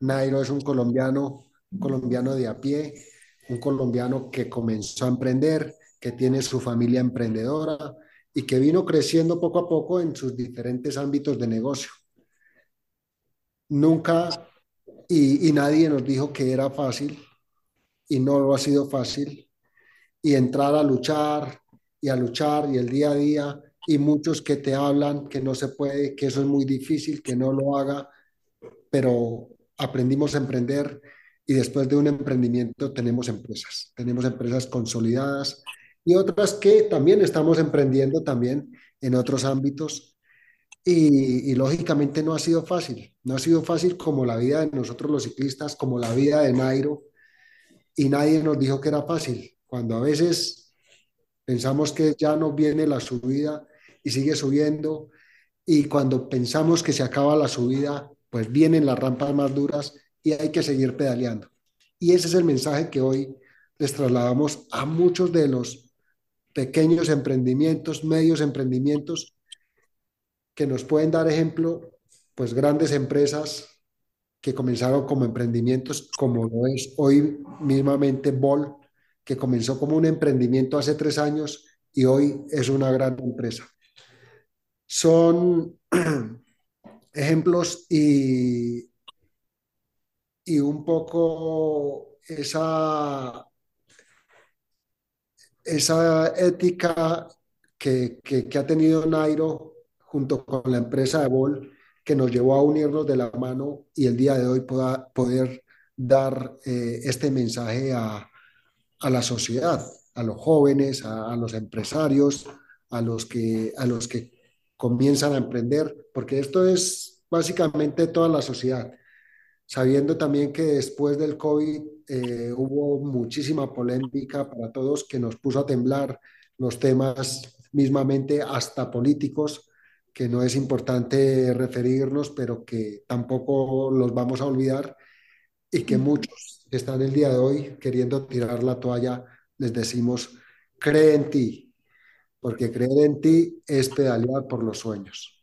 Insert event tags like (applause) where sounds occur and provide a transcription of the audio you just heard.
Nairo es un colombiano, un colombiano de a pie, un colombiano que comenzó a emprender, que tiene su familia emprendedora y que vino creciendo poco a poco en sus diferentes ámbitos de negocio. Nunca y, y nadie nos dijo que era fácil y no lo ha sido fácil. Y entrar a luchar y a luchar y el día a día y muchos que te hablan que no se puede, que eso es muy difícil, que no lo haga, pero aprendimos a emprender y después de un emprendimiento tenemos empresas, tenemos empresas consolidadas y otras que también estamos emprendiendo también en otros ámbitos. Y, y lógicamente no ha sido fácil, no ha sido fácil como la vida de nosotros los ciclistas, como la vida de Nairo. Y nadie nos dijo que era fácil, cuando a veces pensamos que ya no viene la subida y sigue subiendo y cuando pensamos que se acaba la subida, pues vienen las rampas más duras y hay que seguir pedaleando. Y ese es el mensaje que hoy les trasladamos a muchos de los pequeños emprendimientos, medios emprendimientos que nos pueden dar ejemplo, pues grandes empresas que comenzaron como emprendimientos, como lo es hoy mismamente Bol, que comenzó como un emprendimiento hace tres años y hoy es una gran empresa. Son (clears throat) ejemplos y, y un poco esa, esa ética que, que, ha tenido Nairo junto con la empresa de Bol, que nos llevó a unirnos de la mano y el día de hoy poder dar eh, este mensaje a, a, la sociedad, a los jóvenes, a, a, los empresarios, a los, que, a los que comienzan a emprender, porque esto es básicamente toda la sociedad. Sabiendo también que después del COVID eh, hubo muchísima polémica para todos que nos puso a temblar los temas mismamente hasta políticos, que no es importante referirnos, pero que tampoco los vamos a olvidar y que muchos que están el día de hoy queriendo tirar la toalla, les decimos, cree en ti, porque creer en ti es pedalear por los sueños.